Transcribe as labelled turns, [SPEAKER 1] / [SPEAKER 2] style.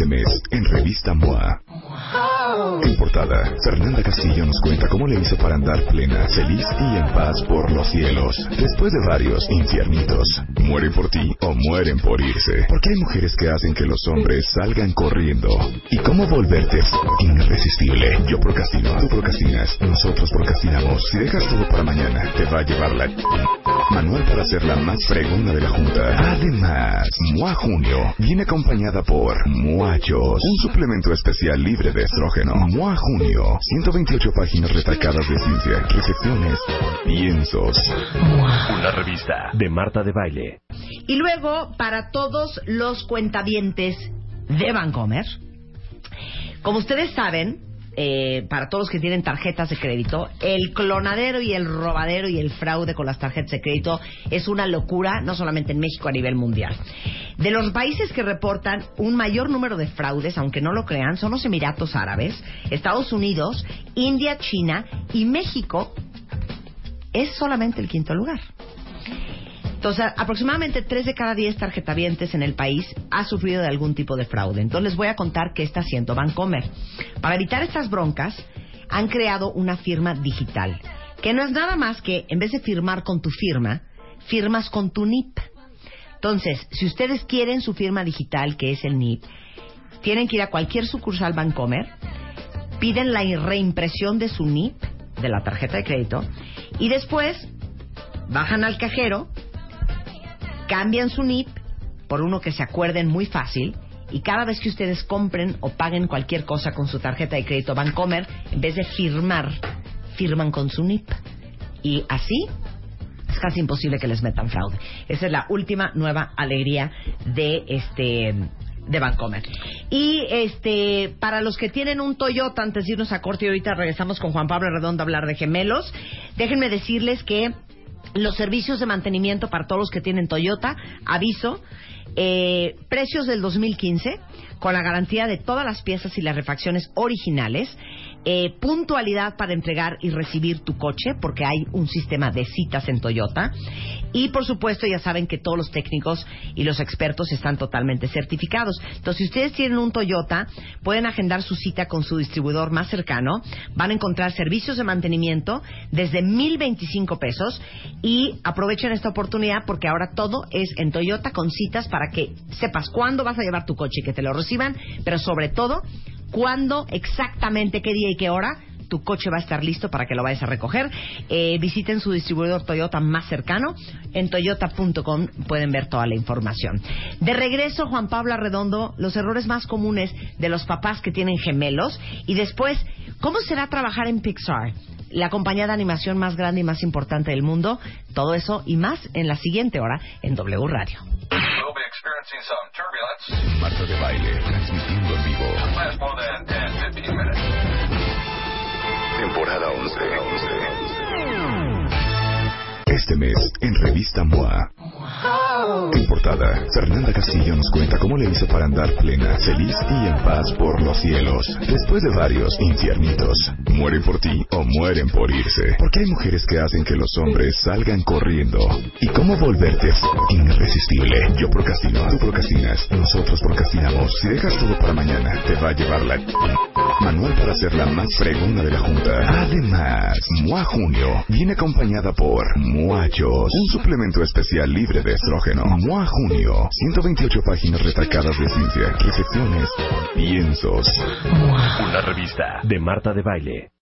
[SPEAKER 1] Este mes, en Revista MOA. En portada, Fernanda Castillo nos cuenta cómo le hizo para andar plena, feliz y en paz por los cielos. Después de varios infiernitos. Mueren por ti o mueren por irse. Porque hay mujeres que hacen que los hombres salgan corriendo. ¿Y cómo volverte irresistible? Yo procrastino, tú procrastinas, nosotros procrastinamos. Si dejas todo para mañana, te va a llevar la... Manual para ser la más fregona de la Junta. Además, MOA Junio viene acompañada por Muachos, un suplemento especial libre de estrógeno. MOA Junio, 128 páginas retacadas de ciencia, recepciones, piensos.
[SPEAKER 2] Una revista de Marta de Baile.
[SPEAKER 3] Y luego, para todos los cuentavientes de Vancomer, como ustedes saben, eh, para todos los que tienen tarjetas de crédito, el clonadero y el robadero y el fraude con las tarjetas de crédito es una locura, no solamente en México, a nivel mundial. De los países que reportan un mayor número de fraudes, aunque no lo crean, son los Emiratos Árabes, Estados Unidos, India, China y México es solamente el quinto lugar. Entonces, aproximadamente 3 de cada 10 tarjetavientes en el país ha sufrido de algún tipo de fraude. Entonces, les voy a contar qué está haciendo Bancomer. Para evitar estas broncas, han creado una firma digital, que no es nada más que, en vez de firmar con tu firma, firmas con tu NIP. Entonces, si ustedes quieren su firma digital, que es el NIP, tienen que ir a cualquier sucursal Bancomer, piden la reimpresión de su NIP, de la tarjeta de crédito, y después bajan al cajero, cambian su NIP por uno que se acuerden muy fácil y cada vez que ustedes compren o paguen cualquier cosa con su tarjeta de crédito Bancomer, en vez de firmar, firman con su NIP. Y así es casi imposible que les metan fraude. Esa es la última nueva alegría de este de Bancomer. Y este para los que tienen un Toyota antes de irnos a corte y ahorita regresamos con Juan Pablo Redondo a hablar de gemelos, déjenme decirles que los servicios de mantenimiento para todos los que tienen Toyota, aviso, eh, precios del 2015 con la garantía de todas las piezas y las refacciones originales, eh, puntualidad para entregar y recibir tu coche, porque hay un sistema de citas en Toyota, y por supuesto ya saben que todos los técnicos y los expertos están totalmente certificados. Entonces, si ustedes tienen un Toyota, pueden agendar su cita con su distribuidor más cercano, van a encontrar servicios de mantenimiento desde 1.025 pesos. Y aprovechen esta oportunidad porque ahora todo es en Toyota con citas para que sepas cuándo vas a llevar tu coche y que te lo reciban, pero sobre todo, cuándo exactamente, qué día y qué hora tu coche va a estar listo para que lo vayas a recoger. Eh, visiten su distribuidor Toyota más cercano. En toyota.com pueden ver toda la información. De regreso, Juan Pablo Arredondo, los errores más comunes de los papás que tienen gemelos. Y después, ¿cómo será trabajar en Pixar? La compañía de animación más grande y más importante del mundo. Todo eso y más en la siguiente hora en W Radio.
[SPEAKER 4] We'll be experiencing some turbulence.
[SPEAKER 1] Marta de Baile, Temporada 11. Este mes, en Revista MOA. En portada, Fernanda Castillo nos cuenta cómo le hizo para andar plena, feliz y en paz por los cielos. Después de varios infiernitos. Mueren por ti o mueren por irse. Porque hay mujeres que hacen que los hombres salgan corriendo. ¿Y cómo volverte irresistible? Yo procrastino, tú procrastinas, nosotros procrastinamos. Si dejas todo para mañana, te va a llevar la... Manual para ser la más fregona de la Junta. Además, MOA Junio viene acompañada por Muachos, un suplemento especial libre de estrógeno. MOA Junio, 128 páginas retacadas de ciencia, recepciones, piensos.
[SPEAKER 2] Una revista de Marta de Baile.